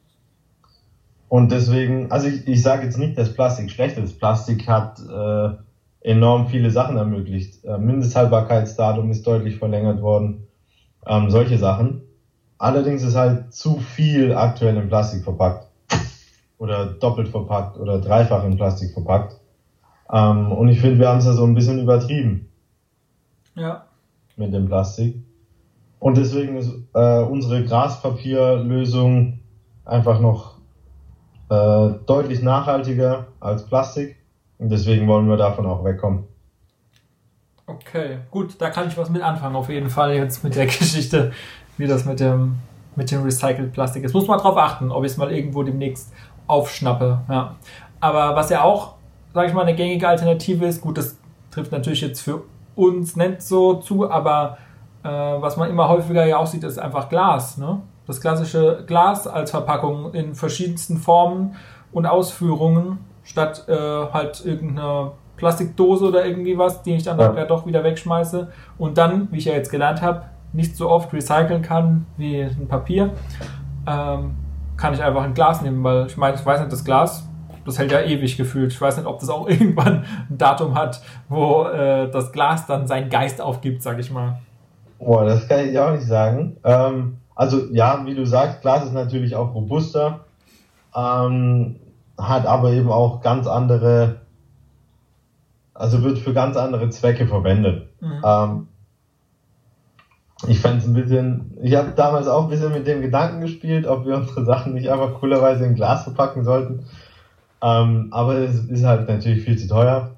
Und deswegen, also ich, ich sage jetzt nicht, dass Plastik schlecht ist. Plastik hat äh, enorm viele Sachen ermöglicht. Äh, Mindesthaltbarkeitsdatum ist deutlich verlängert worden. Ähm, solche Sachen. Allerdings ist halt zu viel aktuell in Plastik verpackt. Oder doppelt verpackt oder dreifach in Plastik verpackt. Ähm, und ich finde, wir haben es ja so ein bisschen übertrieben. Ja. Mit dem Plastik. Und deswegen ist äh, unsere Graspapierlösung einfach noch äh, deutlich nachhaltiger als Plastik. Und deswegen wollen wir davon auch wegkommen. Okay, gut, da kann ich was mit anfangen, auf jeden Fall jetzt mit der Geschichte, wie das mit dem, mit dem Recycled Plastik ist. Muss man drauf achten, ob ich es mal irgendwo demnächst aufschnappe. Ja. Aber was ja auch, sage ich mal, eine gängige Alternative ist, gut, das trifft natürlich jetzt für uns nicht so zu, aber äh, was man immer häufiger ja auch sieht, ist einfach Glas. Ne? Das klassische Glas als Verpackung in verschiedensten Formen und Ausführungen, statt äh, halt irgendeine Plastikdose oder irgendwie was, die ich dann ja. ja doch wieder wegschmeiße und dann, wie ich ja jetzt gelernt habe, nicht so oft recyceln kann wie ein Papier, ähm, kann ich einfach ein Glas nehmen, weil ich meine, ich weiß nicht, das Glas, das hält ja ewig gefühlt. Ich weiß nicht, ob das auch irgendwann ein Datum hat, wo äh, das Glas dann seinen Geist aufgibt, sag ich mal. Boah, das kann ich auch nicht sagen. Ähm, also ja, wie du sagst, Glas ist natürlich auch robuster, ähm, hat aber eben auch ganz andere, also wird für ganz andere Zwecke verwendet. Mhm. Ähm, ich fand es ein bisschen, ich habe damals auch ein bisschen mit dem Gedanken gespielt, ob wir unsere Sachen nicht einfach coolerweise in Glas verpacken sollten. Ähm, aber es ist halt natürlich viel zu teuer.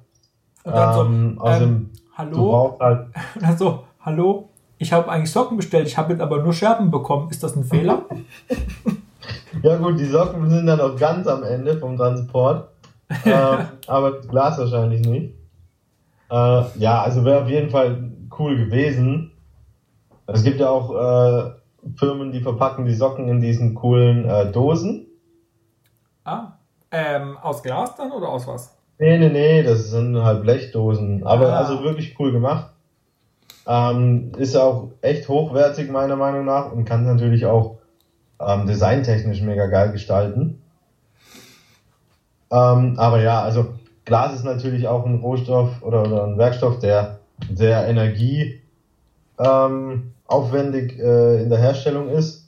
Und dann so, ähm, ähm, hallo? Halt also, hallo? Ich habe eigentlich Socken bestellt, ich habe jetzt aber nur Scherben bekommen. Ist das ein Fehler? ja gut, die Socken sind dann auch ganz am Ende vom Transport. äh, aber das Glas wahrscheinlich nicht. Äh, ja, also wäre auf jeden Fall cool gewesen. Es gibt ja auch äh, Firmen, die verpacken die Socken in diesen coolen äh, Dosen. Ah, ähm, aus Glas dann oder aus was? Nee, nee, nee, das sind halt Blechdosen. Aber ah. also wirklich cool gemacht. Ähm, ist auch echt hochwertig meiner Meinung nach und kann natürlich auch ähm, designtechnisch mega geil gestalten. Ähm, aber ja, also Glas ist natürlich auch ein Rohstoff oder, oder ein Werkstoff, der sehr energieaufwendig ähm, äh, in der Herstellung ist.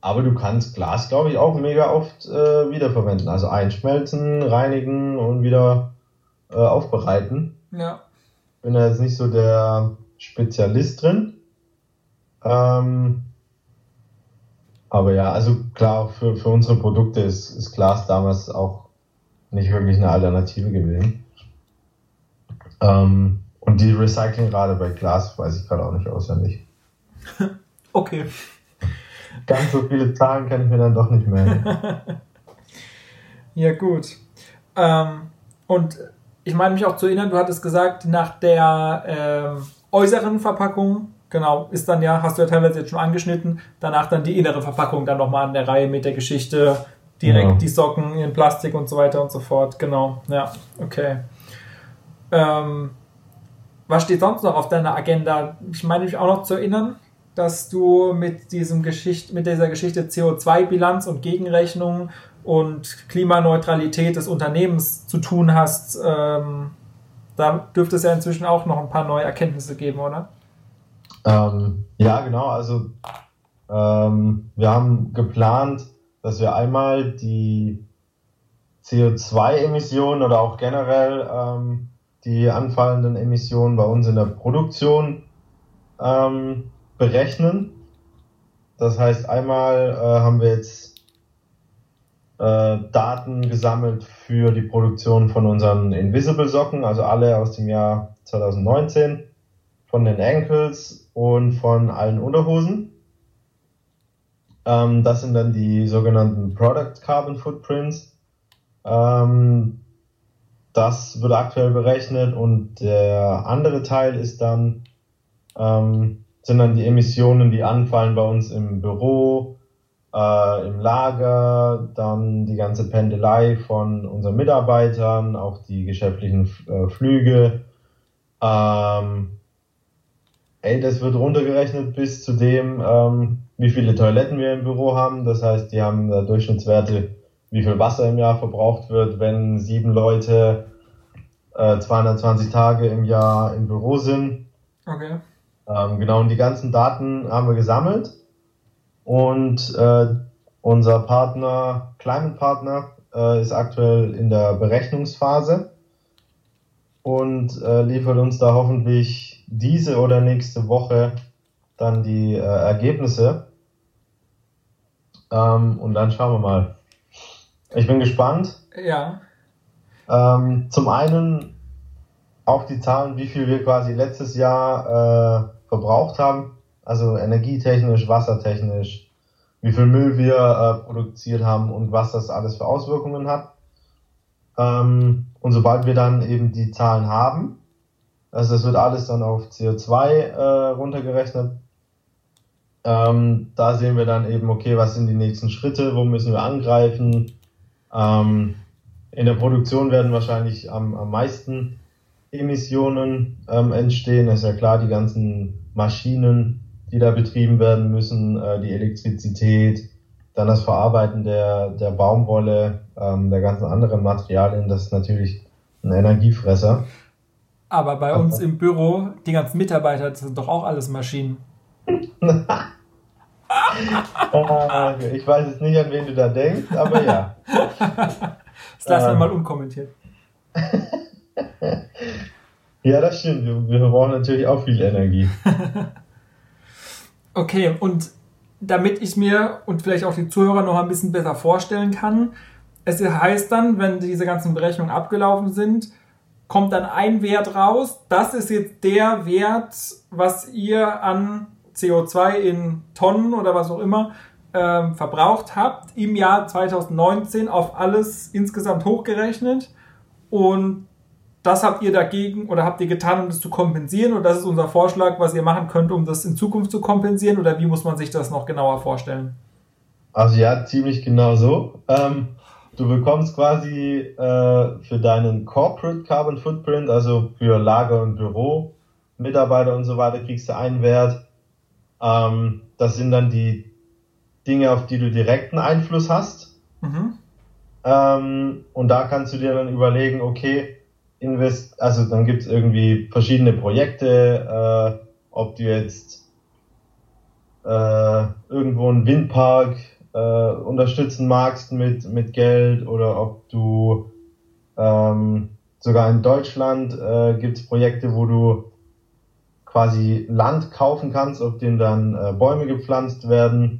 Aber du kannst Glas, glaube ich, auch mega oft äh, wiederverwenden. Also einschmelzen, reinigen und wieder äh, aufbereiten. Ja. Bin da jetzt nicht so der Spezialist drin. Ähm, aber ja, also klar, für, für unsere Produkte ist, ist Glas damals auch nicht wirklich eine Alternative gewesen. Ähm, und die Recyclingrate bei Glas weiß ich gerade auch nicht auswendig. okay. Ganz so viele Zahlen kann ich mir dann doch nicht mehr. ja, gut. Ähm, und ich meine mich auch zu erinnern, du hattest gesagt, nach der ähm, äußeren Verpackung, genau, ist dann ja, hast du ja teilweise jetzt schon angeschnitten, danach dann die innere Verpackung dann nochmal an der Reihe mit der Geschichte, direkt ja. die Socken in Plastik und so weiter und so fort. Genau, ja, okay. Ähm, was steht sonst noch auf deiner Agenda? Ich meine mich auch noch zu erinnern, dass du mit diesem Geschicht, mit dieser Geschichte CO2-Bilanz und Gegenrechnung und Klimaneutralität des Unternehmens zu tun hast. Ähm, da dürfte es ja inzwischen auch noch ein paar neue Erkenntnisse geben, oder? Ähm, ja, genau. Also ähm, wir haben geplant, dass wir einmal die CO2-Emissionen oder auch generell ähm, die anfallenden Emissionen bei uns in der Produktion ähm, berechnen. Das heißt, einmal äh, haben wir jetzt äh, Daten gesammelt für die Produktion von unseren Invisible Socken, also alle aus dem Jahr 2019, von den Ankles und von allen Unterhosen. Ähm, das sind dann die sogenannten Product Carbon Footprints. Ähm, das wird aktuell berechnet und der andere Teil ist dann, ähm, sind dann die Emissionen, die anfallen bei uns im Büro, äh, im Lager, dann die ganze Pendelei von unseren Mitarbeitern, auch die geschäftlichen äh, Flüge. Ähm, ey, das wird runtergerechnet bis zu dem, ähm, wie viele Toiletten wir im Büro haben. Das heißt, die haben äh, Durchschnittswerte, wie viel Wasser im Jahr verbraucht wird, wenn sieben Leute äh, 220 Tage im Jahr im Büro sind. Okay. Ähm, genau, und die ganzen Daten haben wir gesammelt und äh, unser Partner, Climate Partner, äh, ist aktuell in der Berechnungsphase und äh, liefert uns da hoffentlich diese oder nächste Woche dann die äh, Ergebnisse. Ähm, und dann schauen wir mal. Ich bin gespannt. Ja. Ähm, zum einen auf die Zahlen, wie viel wir quasi letztes Jahr äh, verbraucht haben also energietechnisch, wassertechnisch, wie viel Müll wir äh, produziert haben und was das alles für Auswirkungen hat. Ähm, und sobald wir dann eben die Zahlen haben, also das wird alles dann auf CO2 äh, runtergerechnet, ähm, da sehen wir dann eben, okay, was sind die nächsten Schritte, wo müssen wir angreifen. Ähm, in der Produktion werden wahrscheinlich am, am meisten Emissionen ähm, entstehen. Das ist ja klar, die ganzen Maschinen, die da betrieben werden müssen, äh, die Elektrizität, dann das Verarbeiten der, der Baumwolle, ähm, der ganzen anderen Materialien, das ist natürlich ein Energiefresser. Aber bei uns im Büro, die ganzen Mitarbeiter, das sind doch auch alles Maschinen. Ah, ich weiß jetzt nicht, an wen du da denkst, aber ja. das lassen wir ähm. mal unkommentiert. ja, das stimmt. Wir brauchen natürlich auch viel Energie. Okay, und damit ich mir und vielleicht auch die Zuhörer noch ein bisschen besser vorstellen kann, es heißt dann, wenn diese ganzen Berechnungen abgelaufen sind, kommt dann ein Wert raus. Das ist jetzt der Wert, was ihr an CO2 in Tonnen oder was auch immer ähm, verbraucht habt im Jahr 2019 auf alles insgesamt hochgerechnet. Und das habt ihr dagegen oder habt ihr getan, um das zu kompensieren? Und das ist unser Vorschlag, was ihr machen könnt, um das in Zukunft zu kompensieren? Oder wie muss man sich das noch genauer vorstellen? Also ja, ziemlich genau so. Ähm, du bekommst quasi äh, für deinen Corporate Carbon Footprint, also für Lager und Büro, Mitarbeiter und so weiter, kriegst du einen Wert. Ähm, das sind dann die Dinge, auf die du direkten Einfluss hast. Mhm. Ähm, und da kannst du dir dann überlegen, okay, invest, also dann gibt es irgendwie verschiedene Projekte, äh, ob du jetzt äh, irgendwo einen Windpark äh, unterstützen magst mit, mit Geld oder ob du ähm, sogar in Deutschland äh, gibt es Projekte, wo du quasi Land kaufen kannst, auf dem dann äh, Bäume gepflanzt werden.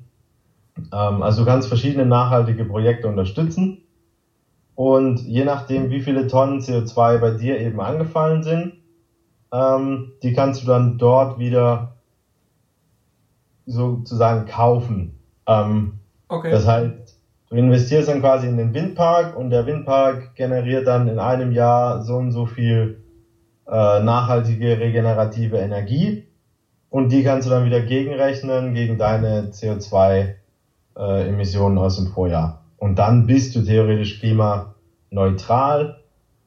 Ähm, also kannst verschiedene nachhaltige Projekte unterstützen. Und je nachdem, wie viele Tonnen CO2 bei dir eben angefallen sind, ähm, die kannst du dann dort wieder sozusagen kaufen. Ähm, okay. Das heißt, du investierst dann quasi in den Windpark und der Windpark generiert dann in einem Jahr so und so viel äh, nachhaltige regenerative Energie und die kannst du dann wieder gegenrechnen gegen deine CO2-Emissionen äh, aus dem Vorjahr. Und dann bist du theoretisch klimaneutral.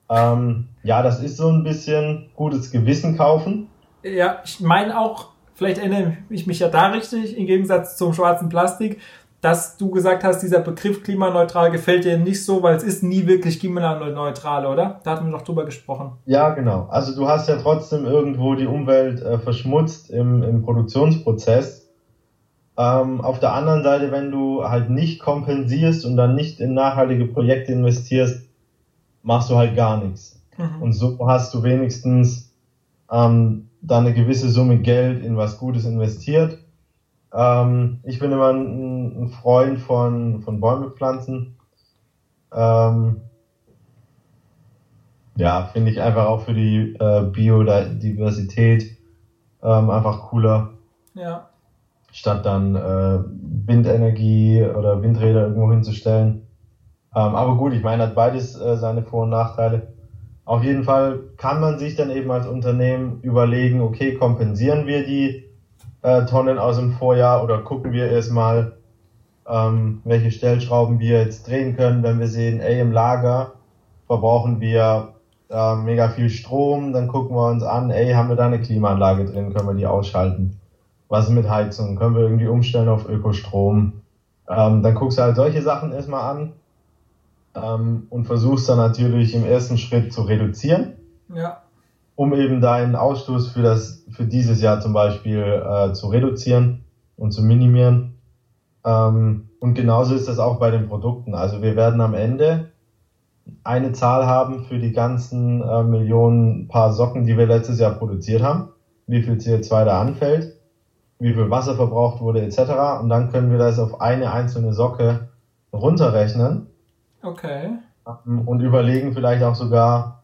Ähm, ja, das ist so ein bisschen gutes Gewissen kaufen. Ja, ich meine auch, vielleicht erinnere ich mich ja da richtig, im Gegensatz zum schwarzen Plastik, dass du gesagt hast, dieser Begriff klimaneutral gefällt dir nicht so, weil es ist nie wirklich klimaneutral, oder? Da hatten wir noch drüber gesprochen. Ja, genau. Also du hast ja trotzdem irgendwo die Umwelt äh, verschmutzt im, im Produktionsprozess. Ähm, auf der anderen Seite, wenn du halt nicht kompensierst und dann nicht in nachhaltige Projekte investierst, machst du halt gar nichts. Mhm. Und so hast du wenigstens ähm, dann eine gewisse Summe Geld in was Gutes investiert ähm, ich bin immer ein, ein, Freund von, von Bäume pflanzen. Ähm, ja, finde ich einfach auch für die äh, Biodiversität ähm, einfach cooler. Ja. Statt dann äh, Windenergie oder Windräder irgendwo hinzustellen. Ähm, aber gut, ich meine, hat beides äh, seine Vor- und Nachteile. Auf jeden Fall kann man sich dann eben als Unternehmen überlegen, okay, kompensieren wir die äh, Tonnen aus dem Vorjahr oder gucken wir erstmal, ähm, welche Stellschrauben wir jetzt drehen können, wenn wir sehen, ey, im Lager verbrauchen wir äh, mega viel Strom, dann gucken wir uns an, ey, haben wir da eine Klimaanlage drin, können wir die ausschalten? Was ist mit Heizung? Können wir irgendwie umstellen auf Ökostrom? Ähm, dann guckst du halt solche Sachen erstmal an ähm, und versuchst dann natürlich im ersten Schritt zu reduzieren. Ja um eben deinen Ausstoß für das für dieses Jahr zum Beispiel äh, zu reduzieren und zu minimieren. Ähm, und genauso ist das auch bei den Produkten. Also wir werden am Ende eine Zahl haben für die ganzen äh, Millionen Paar Socken, die wir letztes Jahr produziert haben, wie viel CO2 da anfällt, wie viel Wasser verbraucht wurde etc. Und dann können wir das auf eine einzelne Socke runterrechnen. Okay. Und überlegen vielleicht auch sogar,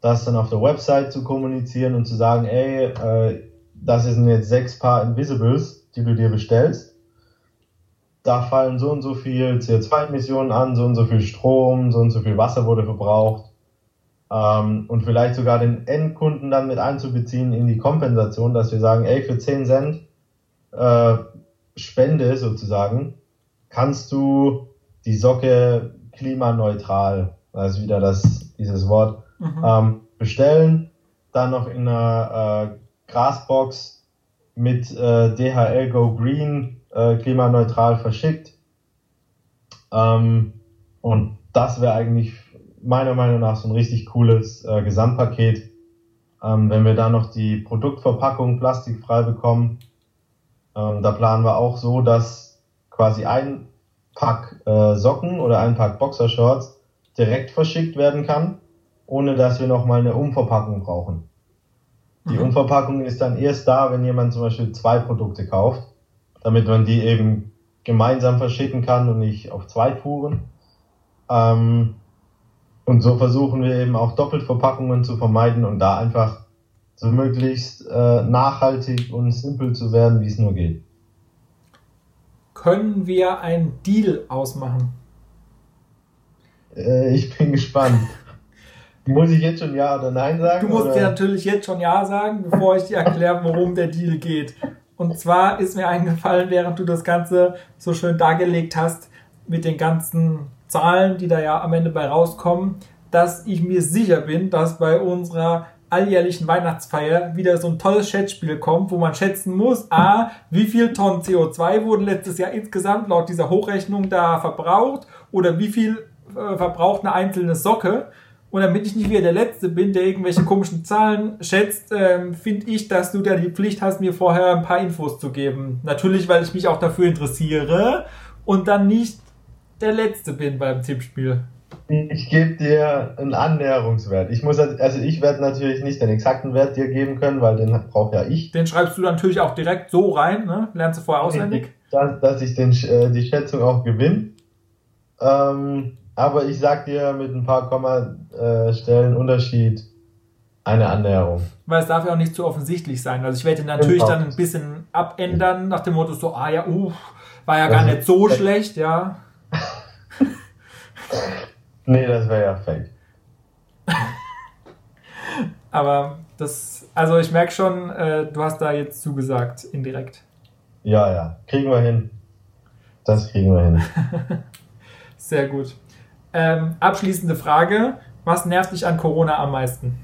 das dann auf der Website zu kommunizieren und zu sagen, ey, äh, das sind jetzt sechs Paar Invisibles, die du dir bestellst. Da fallen so und so viel CO2-Emissionen an, so und so viel Strom, so und so viel Wasser wurde verbraucht. Ähm, und vielleicht sogar den Endkunden dann mit einzubeziehen in die Kompensation, dass wir sagen, ey, für 10 Cent äh, Spende sozusagen, kannst du die Socke klimaneutral, also wieder das, dieses Wort, mhm. ähm, bestellen, dann noch in einer äh, Grasbox mit äh, DHL Go Green äh, klimaneutral verschickt. Ähm, und das wäre eigentlich meiner Meinung nach so ein richtig cooles äh, Gesamtpaket. Ähm, wenn wir da noch die Produktverpackung plastikfrei bekommen, ähm, da planen wir auch so, dass quasi ein Pack äh, Socken oder ein Pack Boxershorts direkt verschickt werden kann ohne dass wir nochmal eine Umverpackung brauchen. Die mhm. Umverpackung ist dann erst da, wenn jemand zum Beispiel zwei Produkte kauft. damit man die eben gemeinsam verschicken kann und nicht auf zwei Touren. Ähm, und so versuchen wir eben auch Doppelverpackungen zu vermeiden und da einfach so möglichst äh, nachhaltig und simpel zu werden, wie es nur geht. Können wir einen Deal ausmachen? Äh, ich bin gespannt. Muss ich jetzt schon Ja oder Nein sagen? Du musst oder? dir natürlich jetzt schon Ja sagen, bevor ich dir erkläre, worum der Deal geht. Und zwar ist mir eingefallen, während du das Ganze so schön dargelegt hast, mit den ganzen Zahlen, die da ja am Ende bei rauskommen, dass ich mir sicher bin, dass bei unserer alljährlichen Weihnachtsfeier wieder so ein tolles Schätzspiel kommt, wo man schätzen muss, a, wie viel Tonnen CO2 wurden letztes Jahr insgesamt laut dieser Hochrechnung da verbraucht oder wie viel äh, verbraucht eine einzelne Socke. Und damit ich nicht wieder der Letzte bin, der irgendwelche komischen Zahlen schätzt, ähm, finde ich, dass du da die Pflicht hast, mir vorher ein paar Infos zu geben. Natürlich, weil ich mich auch dafür interessiere und dann nicht der Letzte bin beim Tippspiel. Ich gebe dir einen Annäherungswert. Ich muss also ich werde natürlich nicht den exakten Wert dir geben können, weil den brauche ja ich. Den schreibst du natürlich auch direkt so rein, ne? Lernst du vorher auswendig. Dass, dass ich den, äh, die Schätzung auch gewinne. Ähm, aber ich sag dir mit ein paar Kommastellen Unterschied eine Annäherung. Weil es darf ja auch nicht zu offensichtlich sein. Also ich werde natürlich genau. dann ein bisschen abändern nach dem Motto so, ah ja, uh, war ja gar also, nicht so schlecht, ja. nee, das wäre ja fake. Aber das, also ich merke schon, äh, du hast da jetzt zugesagt, indirekt. Ja, ja, kriegen wir hin. Das kriegen wir hin. Sehr gut. Ähm, abschließende Frage. Was nervt dich an Corona am meisten?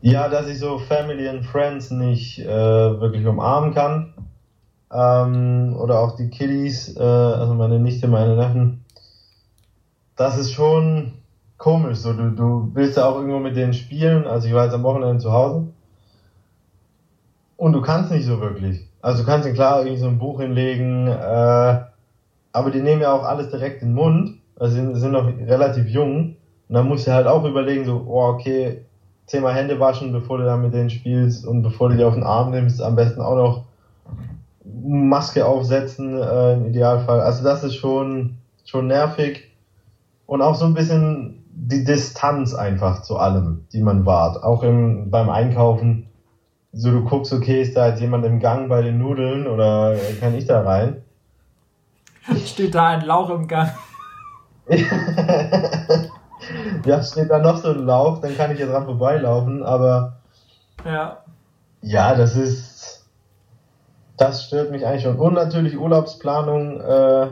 Ja, dass ich so Family and Friends nicht äh, wirklich umarmen kann. Ähm, oder auch die Kiddies, äh, also meine Nichte, meine Neffen. Das ist schon komisch. So, du, du willst ja auch irgendwo mit denen spielen. Also ich war jetzt am Wochenende zu Hause. Und du kannst nicht so wirklich. Also du kannst ihnen klar irgendwie so ein Buch hinlegen, äh, aber die nehmen ja auch alles direkt in den Mund, also sind, sind noch relativ jung. Und dann musst du halt auch überlegen, so, oh, okay, zehnmal Hände waschen, bevor du dann mit denen spielst und bevor du die auf den Arm nimmst, am besten auch noch Maske aufsetzen, äh, im Idealfall. Also das ist schon, schon nervig. Und auch so ein bisschen die Distanz einfach zu allem, die man wahrt. Auch im, beim Einkaufen so du guckst, okay, ist da jetzt jemand im Gang bei den Nudeln oder kann ich da rein? Steht da ein Lauch im Gang? ja, steht da noch so ein Lauch, dann kann ich jetzt dran vorbeilaufen, aber ja. Ja, das ist das stört mich eigentlich schon. Und natürlich Urlaubsplanung, äh,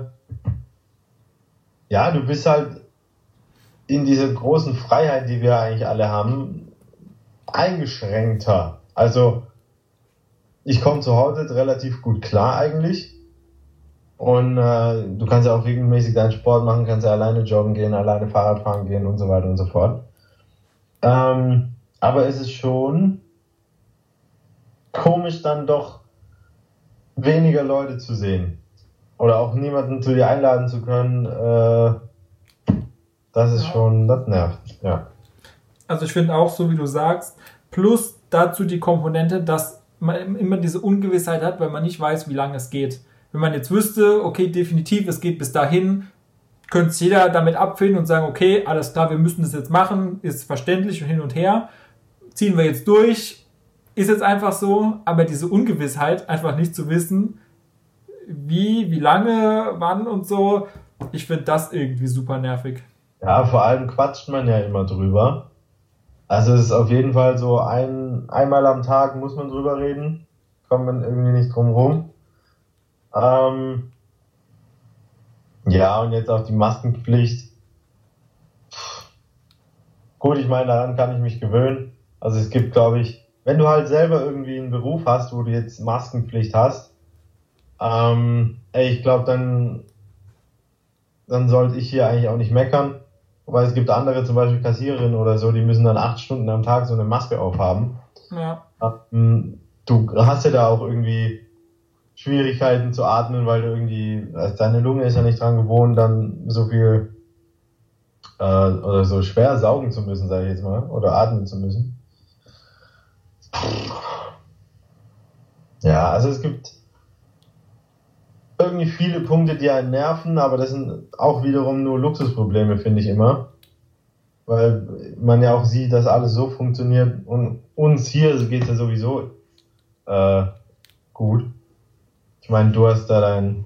ja, du bist halt in dieser großen Freiheit, die wir eigentlich alle haben, eingeschränkter. Also, ich komme zu Hause relativ gut klar eigentlich. Und äh, du kannst ja auch regelmäßig deinen Sport machen, kannst ja alleine joggen gehen, alleine Fahrrad fahren gehen und so weiter und so fort. Ähm, aber es ist schon komisch dann doch weniger Leute zu sehen. Oder auch niemanden zu dir einladen zu können. Äh, das ist schon, das nervt, ja. Also ich finde auch, so wie du sagst, plus dazu die Komponente, dass man immer diese Ungewissheit hat, weil man nicht weiß, wie lange es geht. Wenn man jetzt wüsste, okay, definitiv, es geht bis dahin, könnte es jeder damit abfinden und sagen, okay, alles klar, wir müssen das jetzt machen, ist verständlich und hin und her, ziehen wir jetzt durch, ist jetzt einfach so, aber diese Ungewissheit, einfach nicht zu wissen, wie, wie lange, wann und so, ich finde das irgendwie super nervig. Ja, vor allem quatscht man ja immer drüber. Also es ist auf jeden Fall so ein, einmal am Tag muss man drüber reden. Kommt man irgendwie nicht drum rum. Ähm, ja, und jetzt auch die Maskenpflicht. Gut, ich meine, daran kann ich mich gewöhnen. Also es gibt, glaube ich, wenn du halt selber irgendwie einen Beruf hast, wo du jetzt Maskenpflicht hast, ähm, ey, ich glaube, dann, dann sollte ich hier eigentlich auch nicht meckern. Weil es gibt andere, zum Beispiel Kassiererinnen oder so, die müssen dann acht Stunden am Tag so eine Maske aufhaben. Ja. Ähm, du hast ja da auch irgendwie Schwierigkeiten zu atmen, weil du irgendwie, also deine Lunge ist ja nicht dran gewohnt, dann so viel äh, oder so schwer saugen zu müssen, sage ich jetzt mal, oder atmen zu müssen. Ja, also es gibt irgendwie viele Punkte, die einen nerven, aber das sind auch wiederum nur Luxusprobleme, finde ich immer. Weil man ja auch sieht, dass alles so funktioniert und uns hier geht es ja sowieso äh, gut. Ich meine, du hast da dein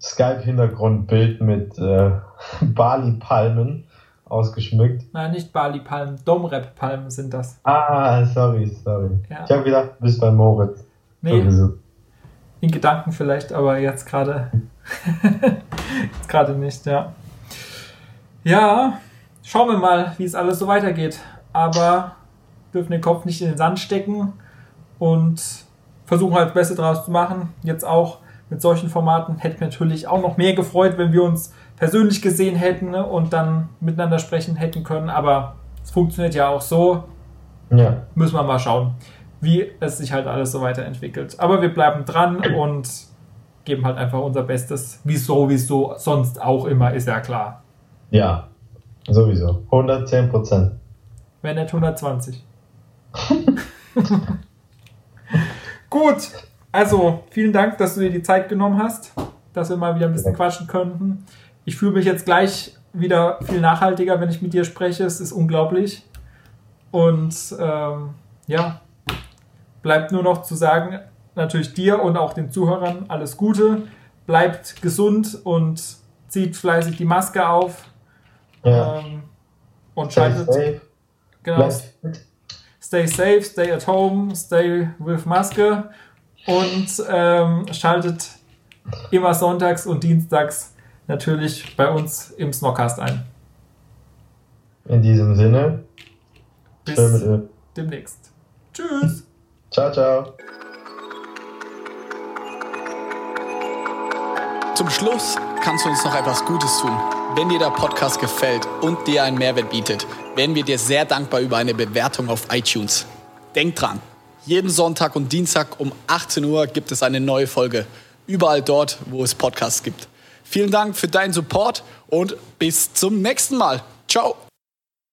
Skype-Hintergrundbild mit äh, Bali-Palmen ausgeschmückt. Nein, nicht Bali-Palmen, Domrep-Palmen sind das. Ah, sorry, sorry. Ja. Ich habe gedacht, du bist bei Moritz. Nee, sowieso. in Gedanken vielleicht, aber jetzt gerade jetzt gerade nicht, ja. Ja, schauen wir mal, wie es alles so weitergeht. Aber dürfen den Kopf nicht in den Sand stecken und versuchen halt das Beste draus zu machen. Jetzt auch mit solchen Formaten hätte mich natürlich auch noch mehr gefreut, wenn wir uns persönlich gesehen hätten ne, und dann miteinander sprechen hätten können. Aber es funktioniert ja auch so. Ja. Müssen wir mal schauen, wie es sich halt alles so weiterentwickelt. Aber wir bleiben dran und geben halt einfach unser Bestes. Wieso, wieso sonst auch immer, ist ja klar. Ja, sowieso. 110 Prozent. Wenn nicht 120. Gut, also vielen Dank, dass du dir die Zeit genommen hast, dass wir mal wieder ein bisschen quatschen könnten. Ich fühle mich jetzt gleich wieder viel nachhaltiger, wenn ich mit dir spreche. Es ist unglaublich. Und ähm, ja, bleibt nur noch zu sagen, natürlich dir und auch den Zuhörern alles Gute. Bleibt gesund und zieht fleißig die Maske auf. Ja. Ähm, und schaltet. Safe. Genau. Stay safe, stay at home, stay with Maske und ähm, schaltet immer sonntags und dienstags natürlich bei uns im Snockcast ein. In diesem Sinne, bis demnächst. Tschüss. Ciao, ciao. Zum Schluss kannst du uns noch etwas Gutes tun. Wenn dir der Podcast gefällt und dir einen Mehrwert bietet, wären wir dir sehr dankbar über eine Bewertung auf iTunes. Denk dran, jeden Sonntag und Dienstag um 18 Uhr gibt es eine neue Folge. Überall dort, wo es Podcasts gibt. Vielen Dank für deinen Support und bis zum nächsten Mal. Ciao.